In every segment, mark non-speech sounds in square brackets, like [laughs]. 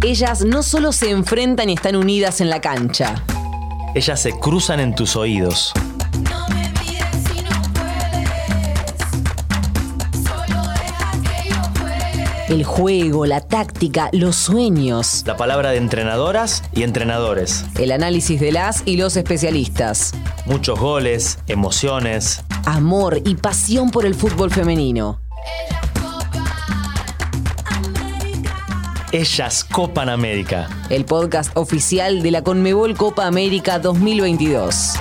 Ellas no solo se enfrentan y están unidas en la cancha. Ellas se cruzan en tus oídos. El juego, la táctica, los sueños. La palabra de entrenadoras y entrenadores. El análisis de las y los especialistas. Muchos goles, emociones. Amor y pasión por el fútbol femenino. Ellas Copan América. El podcast oficial de la Conmebol Copa América 2022.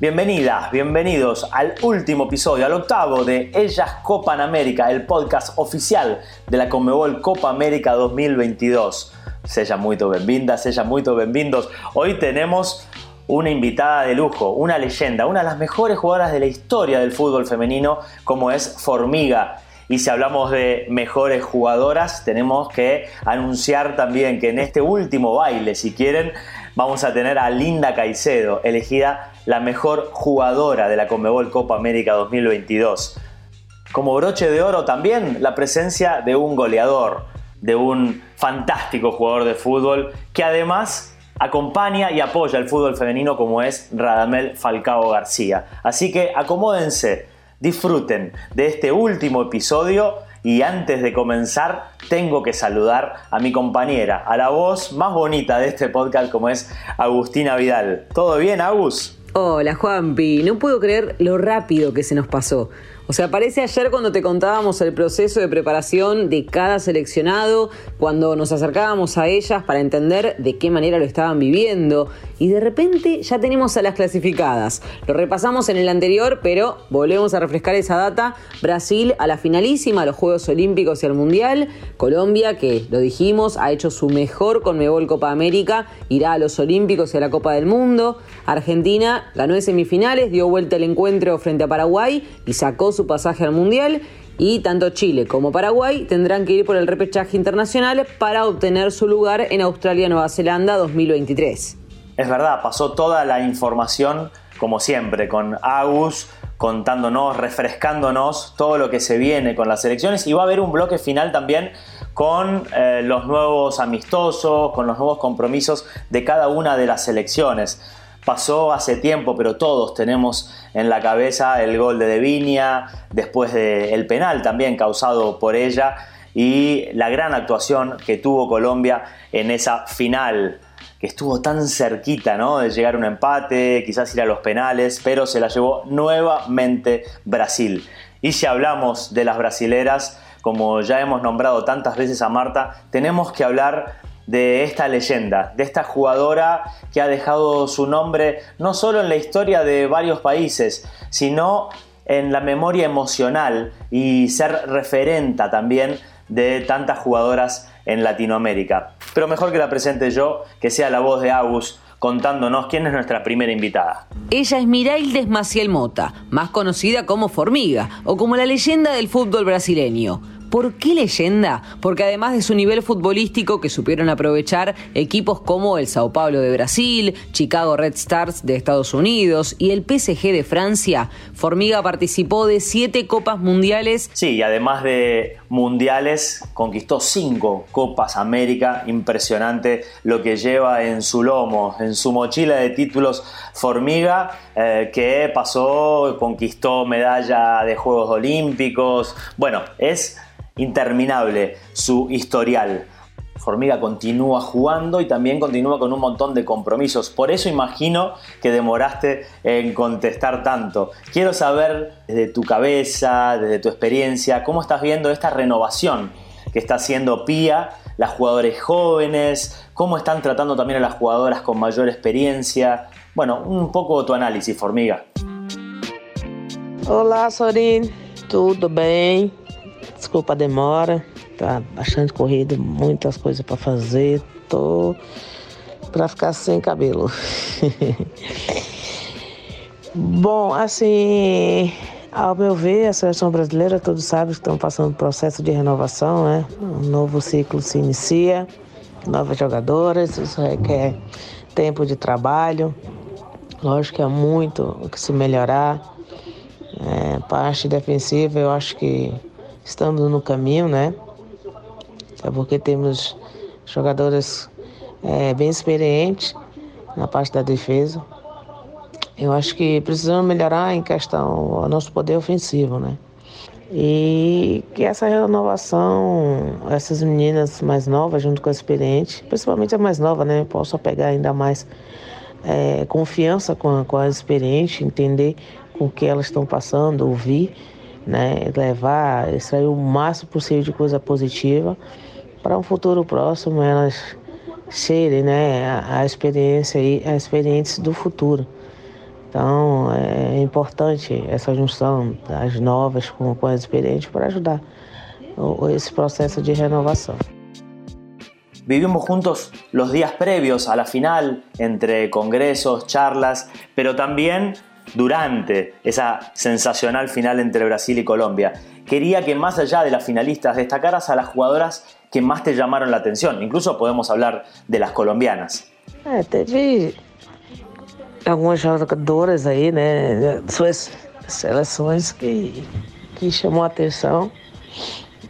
Bienvenidas, bienvenidos al último episodio, al octavo de Ellas Copan América, el podcast oficial de la Conmebol Copa América 2022. Sean muy benvindas, sean muy benvindos. Hoy tenemos una invitada de lujo, una leyenda, una de las mejores jugadoras de la historia del fútbol femenino, como es Formiga. Y si hablamos de mejores jugadoras, tenemos que anunciar también que en este último baile, si quieren, vamos a tener a Linda Caicedo, elegida la mejor jugadora de la Conmebol Copa América 2022. Como broche de oro también la presencia de un goleador, de un fantástico jugador de fútbol que además acompaña y apoya el fútbol femenino como es Radamel Falcao García. Así que acomódense, disfruten de este último episodio y antes de comenzar tengo que saludar a mi compañera, a la voz más bonita de este podcast como es Agustina Vidal. ¿Todo bien, Agus? Hola Juanpi, no puedo creer lo rápido que se nos pasó. O sea, parece ayer cuando te contábamos el proceso de preparación de cada seleccionado, cuando nos acercábamos a ellas para entender de qué manera lo estaban viviendo. Y de repente ya tenemos a las clasificadas. Lo repasamos en el anterior, pero volvemos a refrescar esa data. Brasil a la finalísima, a los Juegos Olímpicos y al Mundial. Colombia, que lo dijimos, ha hecho su mejor con Mebol Copa América, irá a los Olímpicos y a la Copa del Mundo. Argentina ganó en semifinales, dio vuelta el encuentro frente a Paraguay y sacó su su pasaje al Mundial y tanto Chile como Paraguay tendrán que ir por el repechaje internacional para obtener su lugar en Australia-Nueva Zelanda 2023. Es verdad, pasó toda la información como siempre con Agus contándonos, refrescándonos todo lo que se viene con las elecciones y va a haber un bloque final también con eh, los nuevos amistosos, con los nuevos compromisos de cada una de las elecciones pasó hace tiempo, pero todos tenemos en la cabeza el gol de Devinia, después del penal también causado por ella y la gran actuación que tuvo Colombia en esa final que estuvo tan cerquita ¿no? de llegar a un empate, quizás ir a los penales, pero se la llevó nuevamente Brasil. Y si hablamos de las brasileras, como ya hemos nombrado tantas veces a Marta, tenemos que hablar de esta leyenda, de esta jugadora que ha dejado su nombre no solo en la historia de varios países, sino en la memoria emocional y ser referenta también de tantas jugadoras en Latinoamérica. Pero mejor que la presente yo, que sea la voz de Agus contándonos quién es nuestra primera invitada. Ella es Miraildes Maciel Mota, más conocida como Formiga o como la leyenda del fútbol brasileño. ¿Por qué leyenda? Porque además de su nivel futbolístico que supieron aprovechar equipos como el Sao Paulo de Brasil, Chicago Red Stars de Estados Unidos y el PSG de Francia, Formiga participó de siete Copas Mundiales. Sí, y además de mundiales, conquistó cinco Copas América. Impresionante lo que lleva en su lomo, en su mochila de títulos Formiga, eh, que pasó, conquistó medalla de Juegos Olímpicos. Bueno, es interminable su historial. Formiga continúa jugando y también continúa con un montón de compromisos. Por eso imagino que demoraste en contestar tanto. Quiero saber desde tu cabeza, desde tu experiencia, cómo estás viendo esta renovación que está haciendo Pía, las jugadores jóvenes, cómo están tratando también a las jugadoras con mayor experiencia. Bueno, un poco tu análisis, Formiga. Hola, Sorin. ¿Todo bien? Desculpa a demora, tá bastante corrido, muitas coisas para fazer. Tô para ficar sem cabelo. [laughs] Bom, assim, ao meu ver, a seleção brasileira, todos sabem que estão passando um processo de renovação, né? Um novo ciclo se inicia, novas jogadoras, isso requer tempo de trabalho, Lógico que há muito o que se melhorar. É, parte defensiva, eu acho que estamos no caminho, né? É porque temos jogadores é, bem experientes na parte da defesa. Eu acho que precisamos melhorar em questão ao nosso poder ofensivo, né? E que essa renovação, essas meninas mais novas junto com a experiente, principalmente a mais nova, né? Possa pegar ainda mais é, confiança com a, com a experiente, entender com o que elas estão passando, ouvir, né? Levar, extrair o máximo possível de coisa positiva para um futuro próximo elas serem, né? A, a experiência e as experiências do futuro. Então é importante essa junção das novas com, com as experientes para ajudar esse proceso de renovação. Vivimos juntos los días previos a la final, entre congresos, charlas, pero también durante esa sensacional final entre Brasil y Colombia. Quería que más allá de las finalistas destacaras a las jugadoras que más te llamaron la atención. Incluso podemos hablar de las colombianas. Eh, te vi algumas jogadoras aí, né? Suas seleções que, que chamou a atenção.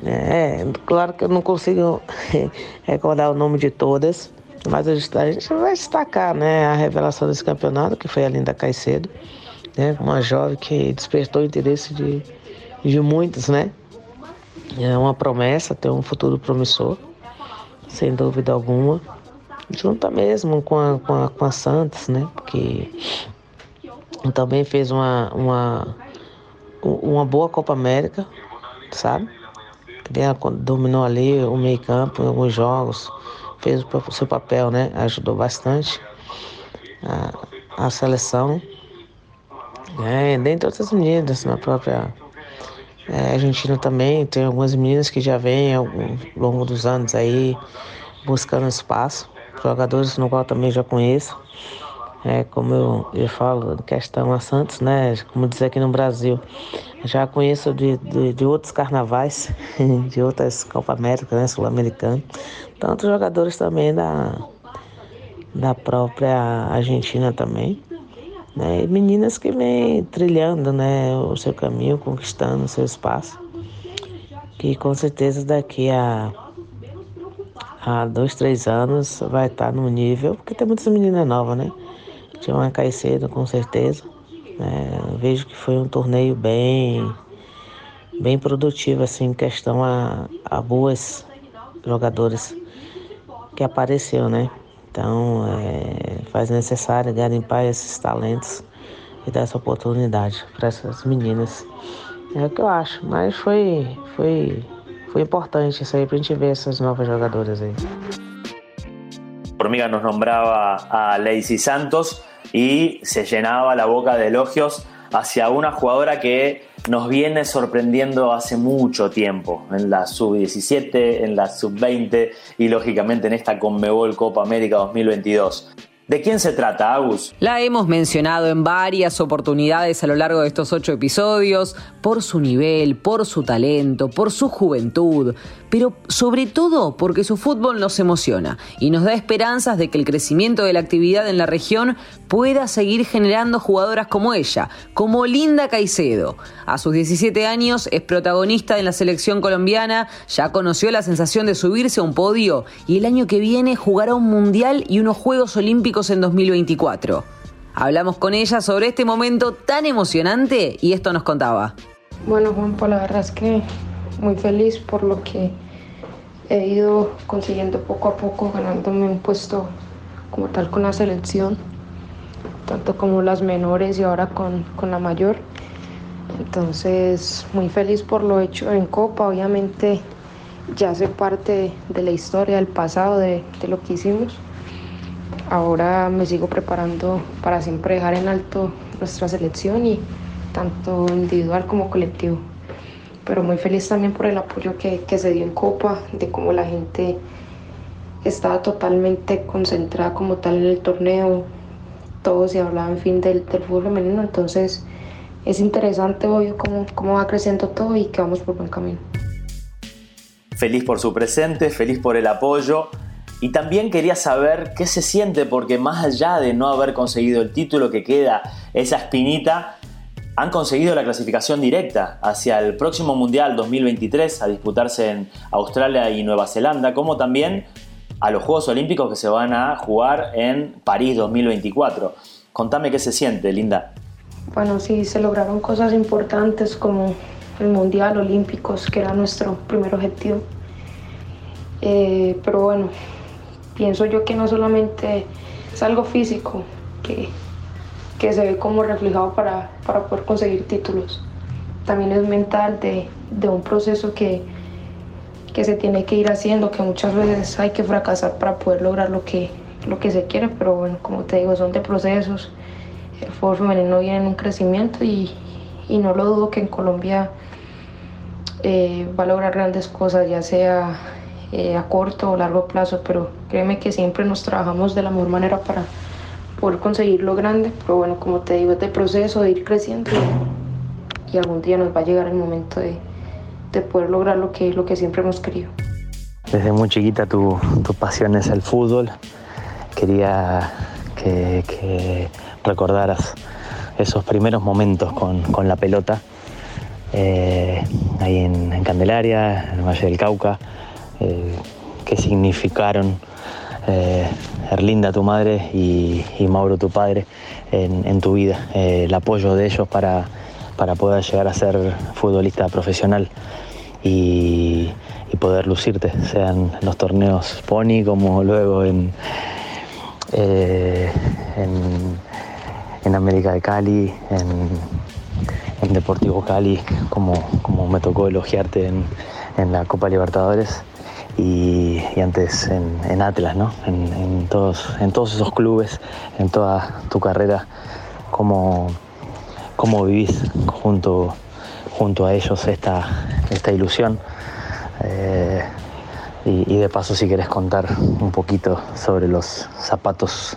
É, claro que eu não consigo [laughs] recordar o nome de todas, mas a gente vai destacar né, a revelação desse campeonato, que foi a Linda Caicedo, né, uma jovem que despertou o interesse de, de muitos, né? É uma promessa, tem um futuro promissor, sem dúvida alguma junta mesmo com a, com a, com a Santos, né? Porque também fez uma, uma, uma boa Copa América, sabe? Dominou ali o meio campo em alguns jogos, fez o seu papel, né? Ajudou bastante a, a seleção. É, dentre outras meninas, na própria é, Argentina também, tem algumas meninas que já vêm ao longo dos anos aí buscando espaço jogadores no qual também já conheço. É, como eu, eu falo, questão a Santos, né? Como dizer aqui no Brasil. Já conheço de, de, de outros carnavais, [laughs] de outras Copa América, né? Sul-Americana. Tantos jogadores também da, da própria Argentina também. Né? Meninas que vêm trilhando né, o seu caminho, conquistando o seu espaço. Que com certeza daqui a há dois, três anos vai estar no nível, porque tem muitas meninas novas, né? Tinha uma Caicedo, com certeza. É, vejo que foi um torneio bem, bem produtivo, assim, em questão a, a boas jogadoras que apareceu, né? Então, é, faz necessário garimpar esses talentos e dar essa oportunidade para essas meninas. É o que eu acho, mas foi, foi foi importante isso aí para a gente ver essas novas jogadoras aí. Formiga nos nombraba a Lacey Santos y se llenaba la boca de elogios hacia una jugadora que nos viene sorprendiendo hace mucho tiempo, en la sub-17, en la sub-20 y lógicamente en esta Conmebol Copa América 2022. ¿De quién se trata, Agus? La hemos mencionado en varias oportunidades a lo largo de estos ocho episodios, por su nivel, por su talento, por su juventud, pero sobre todo porque su fútbol nos emociona y nos da esperanzas de que el crecimiento de la actividad en la región pueda seguir generando jugadoras como ella, como Linda Caicedo. A sus 17 años es protagonista en la selección colombiana, ya conoció la sensación de subirse a un podio y el año que viene jugará un mundial y unos Juegos Olímpicos en 2024. Hablamos con ella sobre este momento tan emocionante y esto nos contaba. Bueno, Juan, la verdad es que muy feliz por lo que he ido consiguiendo poco a poco, ganándome un puesto como tal con la selección, tanto como las menores y ahora con, con la mayor. Entonces, muy feliz por lo hecho en Copa, obviamente ya sé parte de la historia, del pasado, de, de lo que hicimos. Ahora me sigo preparando para siempre dejar en alto nuestra selección y tanto individual como colectivo pero muy feliz también por el apoyo que, que se dio en Copa, de cómo la gente estaba totalmente concentrada como tal en el torneo, todo se hablaba en fin del, del fútbol femenino, entonces es interesante hoy cómo, cómo va creciendo todo y que vamos por buen camino. Feliz por su presente, feliz por el apoyo Y también quería saber qué se siente porque más allá de no haber conseguido el título que queda esa espinita, han conseguido la clasificación directa hacia el próximo Mundial 2023 a disputarse en Australia y Nueva Zelanda, como también a los Juegos Olímpicos que se van a jugar en París 2024. Contame qué se siente, Linda. Bueno, sí, se lograron cosas importantes como el Mundial Olímpicos, que era nuestro primer objetivo. Eh, pero bueno, pienso yo que no solamente es algo físico que, que se ve como reflejado para, para, poder conseguir títulos, también es mental de, de un proceso que, que se tiene que ir haciendo, que muchas veces hay que fracasar para poder lograr lo que, lo que se quiere, pero bueno, como te digo, son de procesos. El fútbol femenino viene en un crecimiento y, y no lo dudo que en Colombia eh, va a lograr grandes cosas, ya sea eh, a corto o largo plazo, pero créeme que siempre nos trabajamos de la mejor manera para poder conseguir lo grande, pero bueno, como te digo, es de proceso de ir creciendo y, algún día nos va a llegar el momento de, de, poder lograr lo que, lo que siempre hemos querido. Desde muy chiquita tu, tu pasión es el fútbol, quería que, que recordaras esos primeros momentos con, con la pelota, eh, ahí en, en, Candelaria, en el Valle del Cauca, eh, qué significaron eh, Erlinda, tu madre, y, Mauro, tu padre, en, tu vida, eh, el apoyo de ellos para, para, poder llegar a ser futbolista profesional y, poder lucirte, sean los torneos Pony como luego en, eh, en, América de Cali, en, Deportivo Cali, como, como, me tocó elogiarte en la Copa Libertadores y, antes en, Atlas, ¿no? En, todos, en todos esos clubes, en toda tu carrera, cómo, cómo vivís junto, junto a ellos esta, esta ilusión. Eh, y, y, de paso si querés contar un poquito sobre los zapatos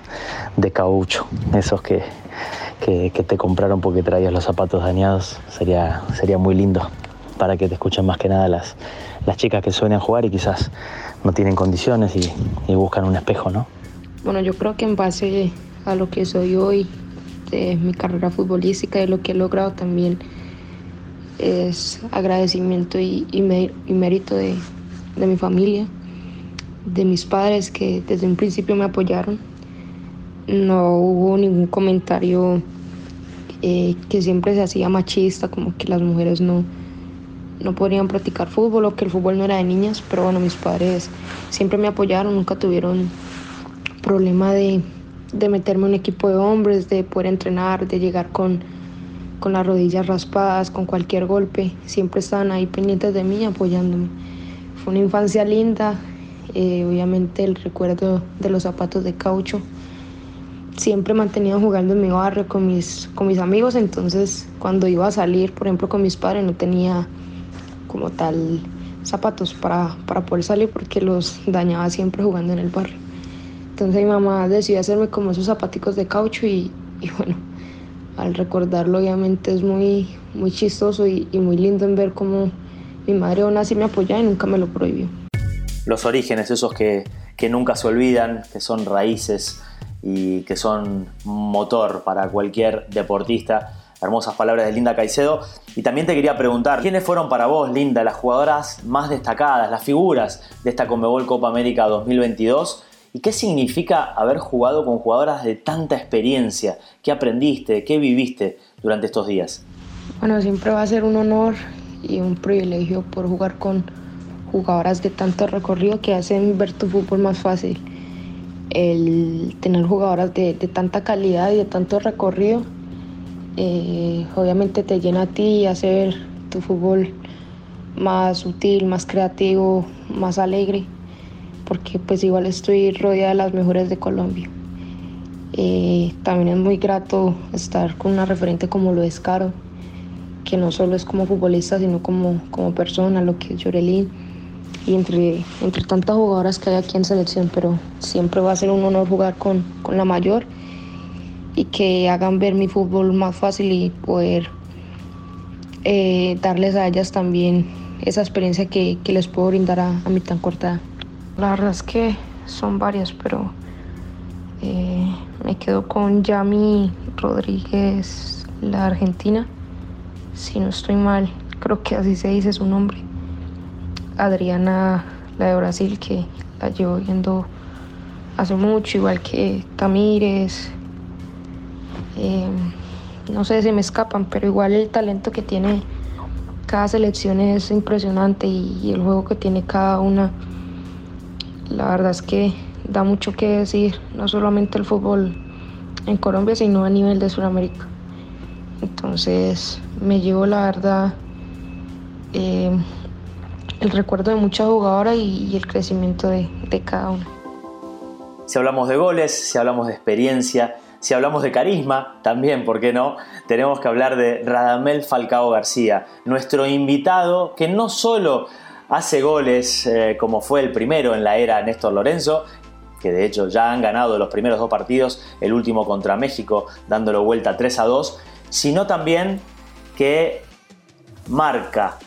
de caucho, esos que, que, que, te compraron porque traías los zapatos dañados, sería, sería muy lindo para que te escuchen más que nada las, las chicas que sueñan jugar y quizás no tienen condiciones y, buscan un espejo, ¿no? Bueno, yo creo que en base a lo que soy hoy, de mi carrera futbolística y lo que he logrado también es agradecimiento y mérito de, de mi familia, de mis padres que desde un principio me apoyaron. No hubo ningún comentario eh, que siempre se hacía machista, como que las mujeres no, no podrían practicar fútbol o que el fútbol no era de niñas, pero bueno, mis padres siempre me apoyaron, nunca tuvieron problema de, de meterme en un equipo de hombres, de poder entrenar, de llegar con, con las rodillas raspadas, con cualquier golpe, siempre estaban ahí pendientes de mí, apoyándome. Fue una infancia linda, eh, obviamente el recuerdo de los zapatos de caucho. Siempre mantenía jugando en mi barrio con mis, con mis amigos, entonces cuando iba a salir, por ejemplo, con mis padres, no tenía como tal zapatos para, para poder salir porque los dañaba siempre jugando en el barrio. Entonces mi mamá decidió hacerme como esos zapaticos de caucho y, y bueno, al recordarlo obviamente es muy, muy chistoso y, y muy lindo en ver cómo mi madre aún así me apoyaba y nunca me lo prohibió. Los orígenes, esos que, que nunca se olvidan, que son raíces y que son motor para cualquier deportista. Hermosas palabras de Linda Caicedo. Y también te quería preguntar, ¿quiénes fueron para vos, Linda, las jugadoras más destacadas, las figuras de esta Conmebol Copa América 2022? ¿Y qué significa haber jugado con jugadoras de tanta experiencia? ¿Qué aprendiste? ¿Qué viviste durante estos días? Bueno, siempre va a ser un honor y un privilegio por jugar con jugadoras de tanto recorrido que hacen ver tu fútbol más fácil. El tener jugadoras de, de tanta calidad y de tanto recorrido, eh, obviamente te llena a ti y hace ver tu fútbol más útil, más creativo, más alegre, porque pues igual estoy rodeada de las mejores de Colombia. Eh, también es muy grato estar con una referente como lo es Caro, que no solo es como futbolista, sino como, como persona, lo que es Yorelín, y entre, entre tantas jugadoras que hay aquí en selección, pero siempre va a ser un honor jugar con, con la mayor y que hagan ver mi fútbol más fácil y poder eh, darles a ellas también esa experiencia que, que les puedo brindar a, a, mi tan corta. La verdad es que son varias, pero eh, me quedo con Yami Rodríguez, la argentina. Si no estoy mal, creo que así se dice su nombre. Adriana, la de Brasil, que la llevo viendo hace mucho, igual que Tamírez. Eh, no sé, se me escapan, pero igual el talento que tiene cada selección es impresionante y el juego que tiene cada una, la verdad es que da mucho que decir, no solamente el fútbol en Colombia, sino a nivel de Sudamérica. Entonces me llevo la verdad eh, el recuerdo de muchas jugadoras y, el crecimiento de, de cada una. Si hablamos de goles, si hablamos de experiencia, si hablamos de carisma, también, ¿por qué no? Tenemos que hablar de Radamel Falcao García, nuestro invitado que no solo hace goles eh, como fue el primero en la era Néstor Lorenzo, que de hecho ya han ganado los primeros dos partidos, el último contra México dándolo vuelta 3 a 2, sino también que marca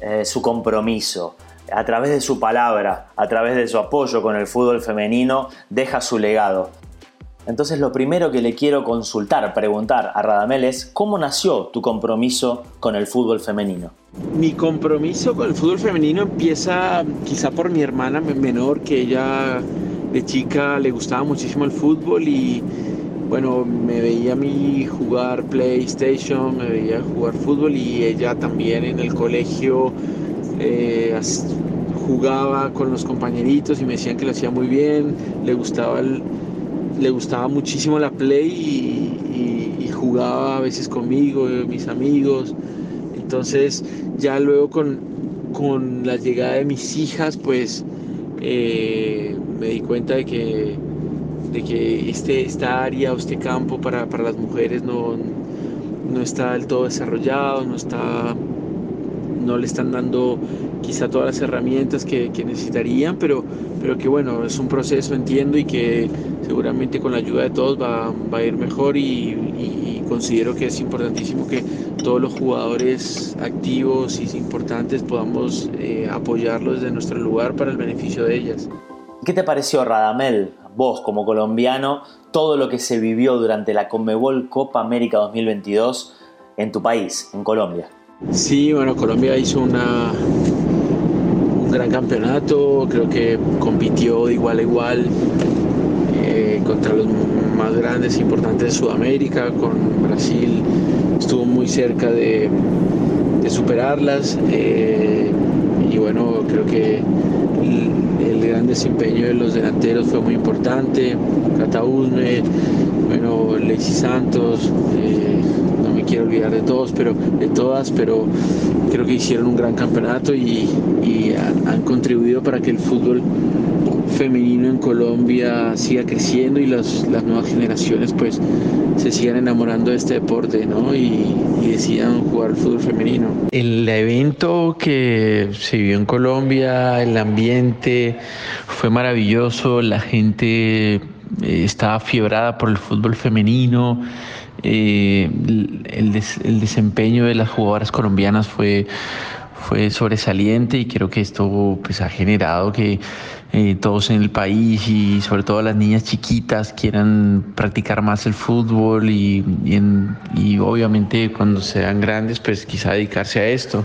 eh, su compromiso, a través de su palabra, a través de su apoyo con el fútbol femenino, deja su legado. Entonces lo primero que le quiero consultar, preguntar a Radamel es, ¿cómo nació tu compromiso con el fútbol femenino? Mi compromiso con el fútbol femenino empieza quizá por mi hermana menor, que ella de chica le gustaba muchísimo el fútbol y bueno, me veía a mí jugar PlayStation, me veía jugar fútbol y ella también en el colegio eh, jugaba con los compañeritos y me decían que lo hacía muy bien, le gustaba el le gustaba muchísimo la play y, jugaba a veces conmigo, mis amigos. Entonces ya luego con, con la llegada de mis hijas, pues eh, me di cuenta de que, de que este, esta área o este campo para, las mujeres no, no está del todo desarrollado, no está no le están dando quizá todas las herramientas que, necesitarían, pero, pero que bueno, es un proceso, entiendo, y que seguramente con la ayuda de todos va, a ir mejor y, considero que es importantísimo que todos los jugadores activos y importantes podamos eh, apoyarlos desde nuestro lugar para el beneficio de ellas. ¿Qué te pareció Radamel, vos como colombiano, todo lo que se vivió durante la Conmebol Copa América 2022 en tu país, en Colombia? Sí, bueno, Colombia hizo una, un gran campeonato, creo que compitió de igual a igual eh, contra los más grandes e importantes de Sudamérica, con Brasil estuvo muy cerca de, superarlas eh, y bueno, creo que el, gran desempeño de los delanteros fue muy importante, Cataúzme, bueno, Lexi Santos, eh, quiero olvidar de todos, pero de todas, pero creo que hicieron un gran campeonato y, han, contribuido para que el fútbol femenino en Colombia siga creciendo y las, las nuevas generaciones pues se sigan enamorando de este deporte ¿no? y, y decidan jugar el fútbol femenino. El evento que se vivió en Colombia, el ambiente fue maravilloso, la gente eh, estaba fiebrada por el fútbol femenino. Eh, el, desempeño de las jugadoras colombianas fue, fue sobresaliente y creo que esto pues, ha generado que eh, todos en el país y sobre todo las niñas chiquitas quieran practicar más el fútbol y, y obviamente cuando sean grandes pues quizá dedicarse a esto.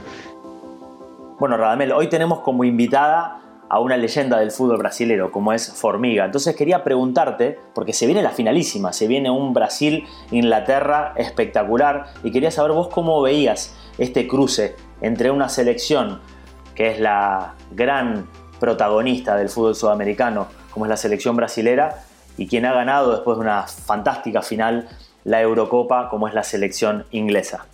Bueno, Radamel, hoy tenemos como invitada a una leyenda del fútbol brasilero como es Formiga. Entonces quería preguntarte, porque se viene la finalísima, se viene un Brasil-Inglaterra espectacular y quería saber vos cómo veías este cruce entre una selección que es la gran protagonista del fútbol sudamericano, como es la selección brasilera, y quien ha ganado después de una fantástica final la Eurocopa, como es la selección inglesa.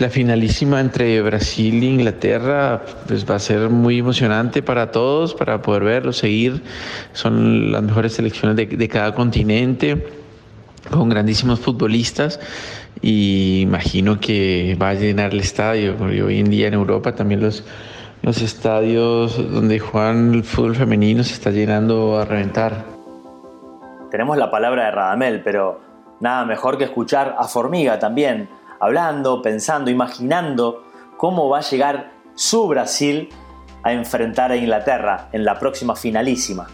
La finalísima entre Brasil e Inglaterra pues va a ser muy emocionante para todos, para poder verlo, seguir. Son las mejores selecciones de, cada continente, con grandísimos futbolistas y imagino que va a llenar el estadio, porque hoy en día en Europa también los, los estadios donde juegan el fútbol femenino se está llenando a reventar. Tenemos la palabra de Radamel, pero nada mejor que escuchar a Formiga también hablando, pensando, imaginando cómo va a llegar su Brasil a enfrentar a Inglaterra en la próxima finalísima.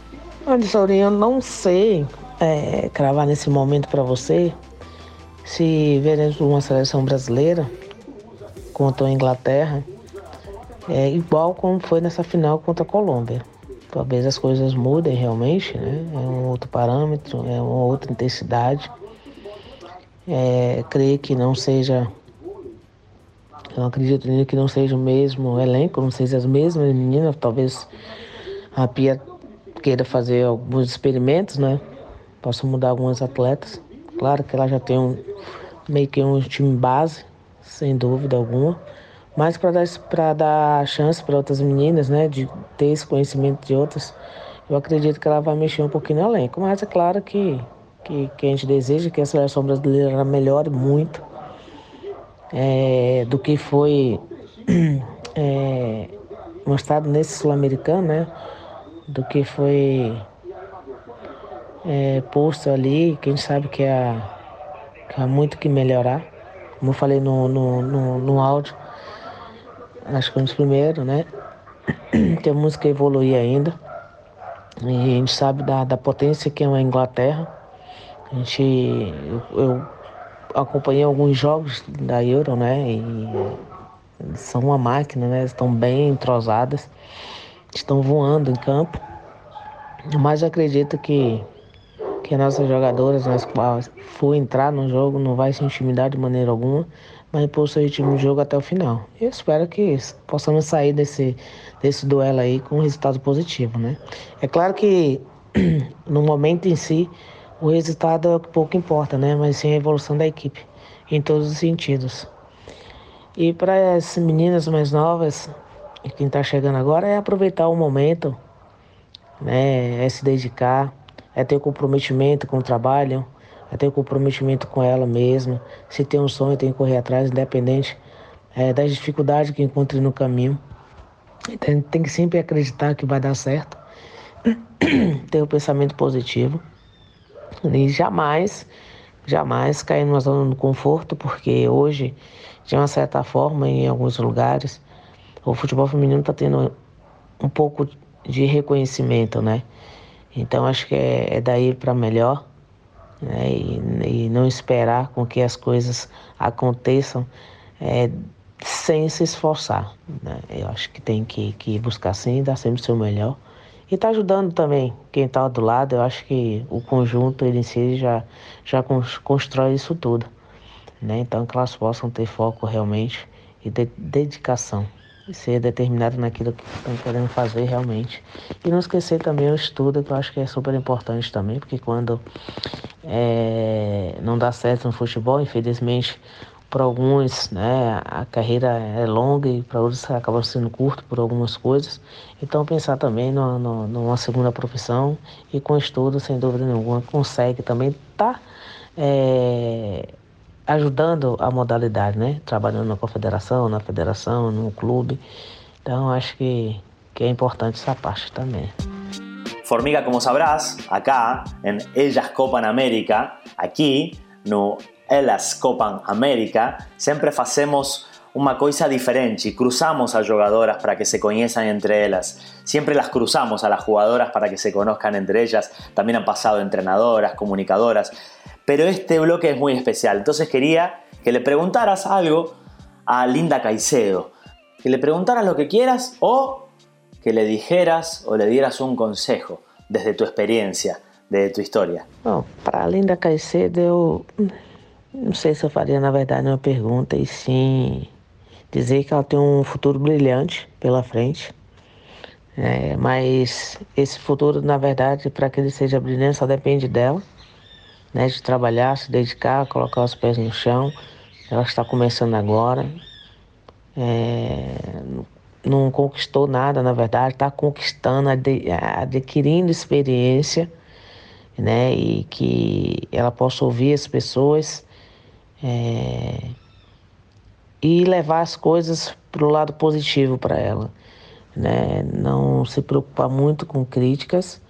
Olha, Saurinho, eu não sei é, cravar nesse momento para você se veremos uma seleção brasileira contra a Inglaterra é igual como foi nessa final contra a Colômbia. Talvez as coisas mudem realmente, né? É um outro parâmetro, é uma outra intensidade. É, creio que não seja. Eu acredito que não seja o mesmo elenco, não seja as mesmas meninas. Talvez a Pia queira fazer alguns experimentos, né? Possa mudar alguns atletas. Claro que ela já tem um meio que um time base, sem dúvida alguma. Mas para dar, dar chance para outras meninas, né, de ter esse conhecimento de outras, eu acredito que ela vai mexer um pouquinho no elenco. Mas é claro que, que, que a gente deseja que a seleção brasileira melhore muito é, do que foi [clears throat] é, mostrado nesse sul-americano, né? Do que foi é, posto ali, quem sabe que há, que há muito que melhorar. Como eu falei no, no, no, no áudio, acho que um dos primeiros, né? [clears throat] Temos que evoluir ainda. E a gente sabe da, da potência que é a Inglaterra. A gente, eu, eu acompanhei alguns jogos da Euro, né? E são uma máquina, né? Estão bem entrosadas, estão voando em campo. Mas acredito que que nossas jogadoras, nas quais for entrar no jogo, não vai se intimidar de maneira alguma, mas impor seu ritmo de jogo até o final. Eu espero que possamos sair desse, desse duelo aí com um resultado positivo, né? É claro que [clears throat] no momento em si, o resultado é pouco importa, né? Mas sim a evolução da equipe, em todos os sentidos. E para as meninas mais novas, quem está chegando agora, é aproveitar o momento, né? É se dedicar é ter comprometimento com o trabalho, é ter comprometimento com ela mesma. Se tem um sonho, tem que correr atrás, independente é, das dificuldades que encontre no caminho. Então, tem que sempre acreditar que vai dar certo, [clears throat] ter o um pensamento positivo e jamais, jamais cair numa zona de conforto, porque hoje, de uma certa forma, em alguns lugares, o futebol feminino está tendo um pouco de reconhecimento, né? Então acho que é, é daí para melhor né? e, e, não esperar com que as coisas aconteçam é, sem se esforçar. Né? Eu acho que tem que, que buscar sim, dar sempre o seu melhor. E está ajudando também quem está do lado. Eu acho que o conjunto ele em si já, já constrói isso tudo. Né? Então que elas possam ter foco realmente e de, dedicação ser determinado naquilo que estão querendo fazer realmente. E não esquecer também o estudo, que eu acho que é super importante também, porque quando é, não dá certo no futebol, infelizmente, para alguns né, a carreira é longa e para outros acaba sendo curto por algumas coisas. Então pensar também no, numa segunda profissão e com estudo, sem dúvida nenhuma, consegue também estar tá, é, ajudando a modalidade, né? Trabalhando na confederação, na federação, no clube. Então acho que, que é importante essa parte também. Formiga, como sabrás, acá en Ellas Copan América, aquí no Elas Copan América, sempre fazemos uma coisa diferente, cruzamos a jugadoras para que se conozcan entre ellas. Siempre las cruzamos a las jugadoras para que se conozcan entre ellas. También han pasado entrenadoras, comunicadoras pero este bloque es muy especial. Entonces quería que le preguntaras algo a Linda Caicedo, que le preguntaras lo que quieras o que le dijeras o le dieras un consejo desde tu experiencia, desde tu historia. para Linda Caicedo, não sei se eu faria, na verdade, uma pergunta, e sim dizer que ela tem um futuro brilhante pela frente. É, mas esse futuro, na verdade, para que ele seja brilhante, só depende dela né, de trabalhar, se dedicar, colocar os pés no chão. Ela está começando agora. É, não conquistou nada, na verdade, está conquistando, adquirindo experiência, né? E que ela possa ouvir as pessoas é, e levar as coisas para o lado positivo para ela, né? Não se preocupar muito com críticas,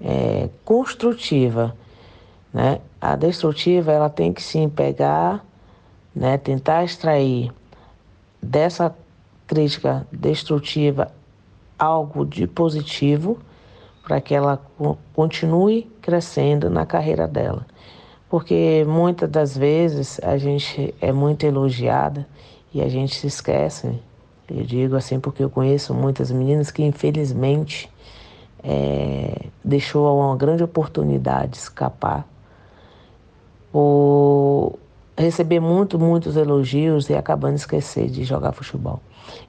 é, construtiva né? A destrutiva ela tem que sim pegar, né? tentar extrair dessa crítica destrutiva algo de positivo para que ela continue crescendo na carreira dela. Porque muitas das vezes a gente é muito elogiada e a gente se esquece. Eu digo assim porque eu conheço muitas meninas que infelizmente é, deixou uma grande oportunidade escapar por receber muito, muitos elogios e acabando esquecer de jogar futebol.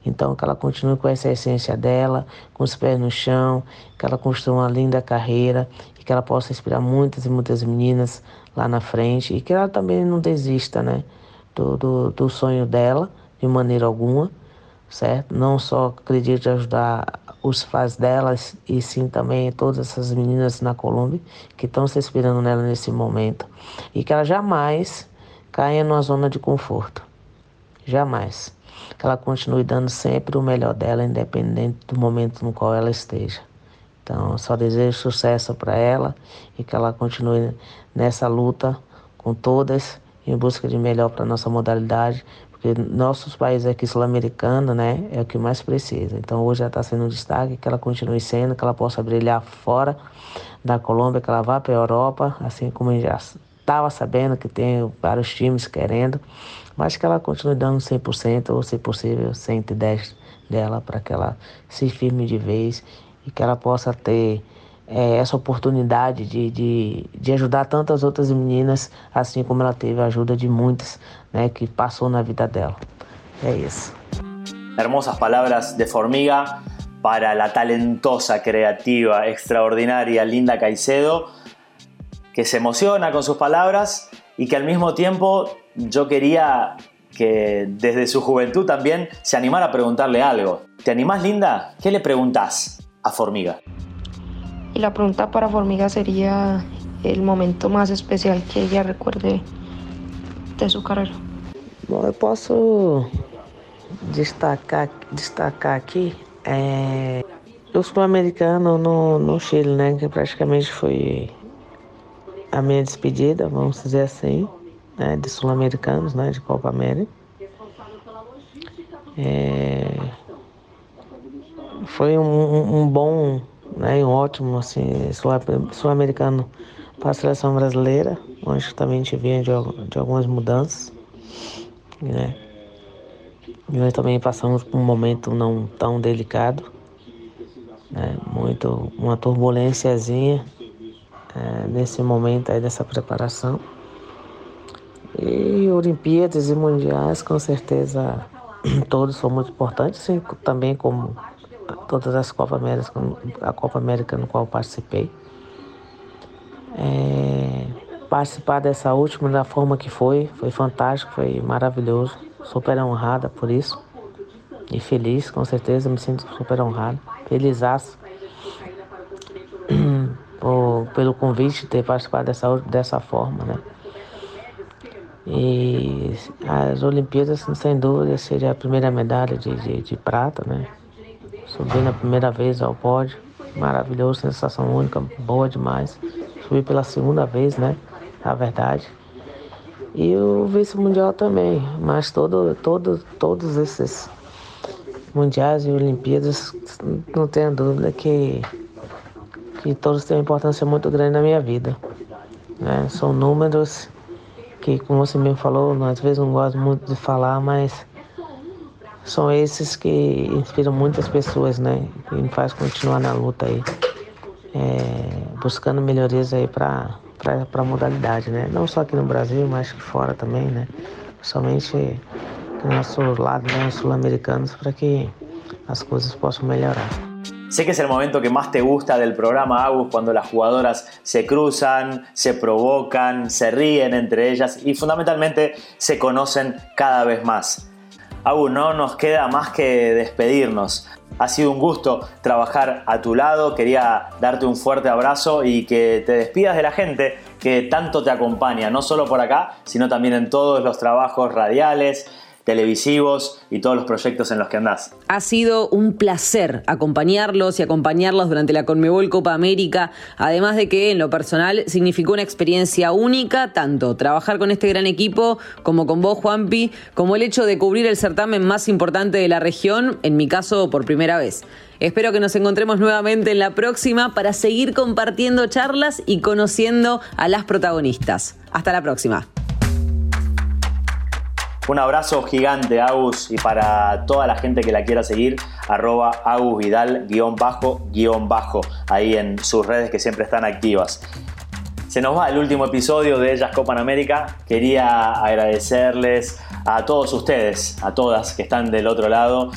Então, que ela continue com essa essência dela, com os pés no chão, que ela construa uma linda carreira e que ela possa inspirar muitas e muitas meninas lá na frente e que ela também não desista, né, do, do, do sonho dela de maneira alguma, certo? Não só acredite ajudar os pais delas e sim também todas essas meninas na Colômbia que estão se inspirando nela nesse momento e que ela jamais caia numa zona de conforto, jamais. Que ela continue dando sempre o melhor dela, independente do momento no qual ela esteja. Então, só desejo sucesso para ela e que ela continue nessa luta com todas em busca de melhor para nossa modalidade, porque nossos países aqui sul-americanos, né, é o que mais precisa. Então hoje já está sendo um destaque, que ela continue sendo, que ela possa brilhar fora da Colômbia, que ela vá para a Europa, assim como já estava sabendo que tem vários times querendo, mas que ela continue dando 100% ou, se possível, 110 dela para que ela se firme de vez e que ela possa ter é, essa oportunidade de, de, de ajudar tantas outras meninas, assim como ela teve a ajuda de muitas né, que passou na vida dela. É isso. Hermosas palabras de Formiga para la talentosa, creativa, extraordinaria Linda Caicedo, que se emociona con sus palabras y que al mismo tiempo yo quería que desde su juventud también se animara a preguntarle algo. ¿Te animás, Linda? ¿Qué le preguntás a Formiga? Y la pregunta para Formiga sería el momento más especial que ella recuerde de su carreira. Bom, eu posso destacar, destacar aqui é, o sul-americano no, no Chile, né? Que praticamente foi a minha despedida, vamos dizer assim, né? De sul-americanos, né? De Copa América. É, foi um, um bom né, um ótimo assim, sul-americano para a seleção brasileira, onde também a vinha de, de algumas mudanças. Né? E nós também passamos por um momento não tão delicado, né? muito uma turbulênciazinha é, nesse momento aí dessa preparação. E Olimpíadas e Mundiais, com certeza, [clears throat] todos são muito importantes, assim, também como todas as Copa América, a Copa América no qual participei. É, participar dessa última da forma que foi, foi fantástico, foi maravilhoso, super honrada por isso. E feliz, com certeza, me sinto super honrado, felizaço [clears throat] pelo convite de ter participado dessa, dessa forma, né? E as Olimpíadas, sem dúvida, seria a primeira medalha de, de, de prata, né? Subi na primeira vez ao pódio, maravilhoso, sensação única, boa demais. Subi pela segunda vez, né? Na verdade. E o vice-mundial também, mas todo, todo, todos esses mundiais e Olimpíadas, não tenho dúvida que, que todos têm uma importância muito grande na minha vida. Né? São números que, como você mesmo falou, às vezes não gosto muito de falar, mas são esses que inspiram muitas pessoas, né? E me faz continuar na luta aí, é, buscando melhorias aí para para modalidade, né? Não só aqui no Brasil, mas fora também, né? Principalmente do nosso lado, né, sul-americanos, para que as coisas possam melhorar. Sé que es el momento que más te gusta del programa Agus, cuando las jugadoras se cruzan, se provocan, se ríen entre ellas y fundamentalmente se conocen cada vez más. Aún no nos queda más que despedirnos. Ha sido un gusto trabajar a tu lado, quería darte un fuerte abrazo y que te despidas de la gente que tanto te acompaña, no solo por acá, sino también en todos los trabajos radiales, televisivos y todos los proyectos en los que andás. Ha sido un placer acompañarlos y acompañarlos durante la Conmebol Copa América, además de que en lo personal significó una experiencia única, tanto trabajar con este gran equipo como con vos, Juanpi, como el hecho de cubrir el certamen más importante de la región, en mi caso por primera vez. Espero que nos encontremos nuevamente en la próxima para seguir compartiendo charlas y conociendo a las protagonistas. Hasta la próxima. Un abrazo gigante, Agus, y para toda la gente que la quiera seguir, arroba Agus Vidal, guion bajo, guion bajo, ahí en sus redes que siempre están activas. Se nos va el último episodio de Ellas Copan América. Quería agradecerles a todos ustedes, a todas que están del otro lado,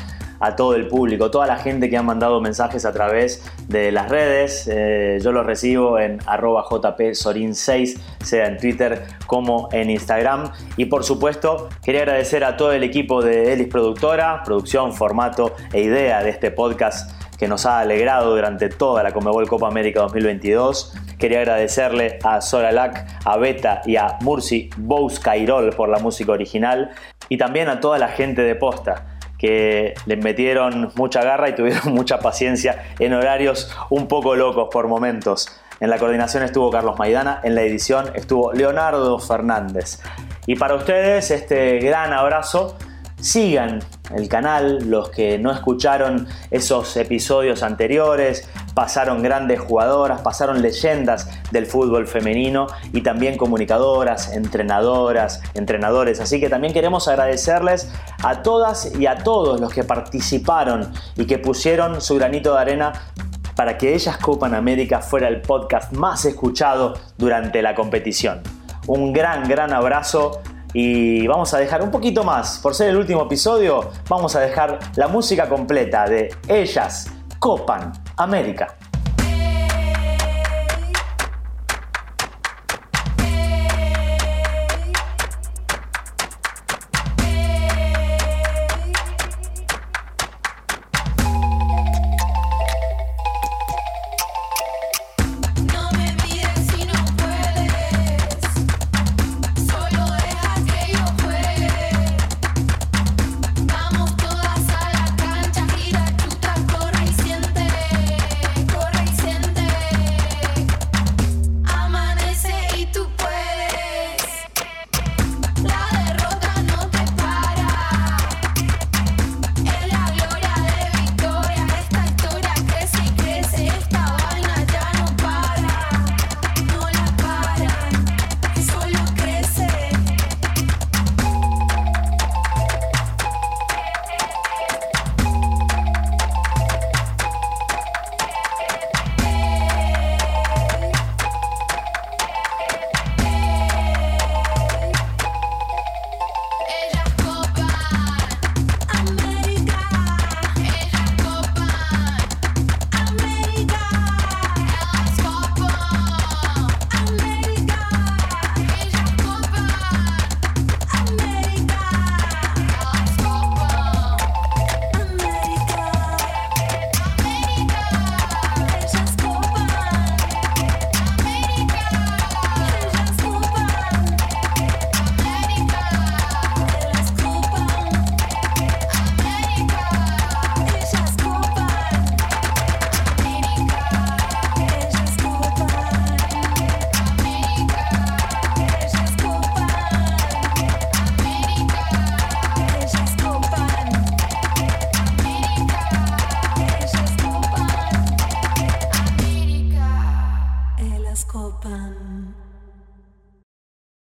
a todo el público, toda la gente que ha mandado mensajes a través de las redes. Eh, yo los recibo en arroba jpsorin6, sea en Twitter como en Instagram. Y por supuesto, quería agradecer a todo el equipo de Elis Productora, producción, formato e idea de este podcast que nos ha alegrado durante toda la Comebol Copa América 2022. Quería agradecerle a Soralac, a Beta y a Murci Bous Cairol por la música original y también a toda la gente de Posta que le metieron mucha garra y tuvieron [laughs] mucha paciencia en horarios un poco locos por momentos. En la coordinación estuvo Carlos Maidana, en la edición estuvo Leonardo Fernández. Y para ustedes este gran abrazo sigan el canal, los que no escucharon esos episodios anteriores, pasaron grandes jugadoras, pasaron leyendas del fútbol femenino y también comunicadoras, entrenadoras, entrenadores. Así que también queremos agradecerles a todas y a todos los que participaron y que pusieron su granito de arena para que ellas Copan América fuera el podcast más escuchado durante la competición. Un gran, gran abrazo y vamos a dejar un poquito más, por ser el último episodio, vamos a dejar la música completa de Ellas Copan América.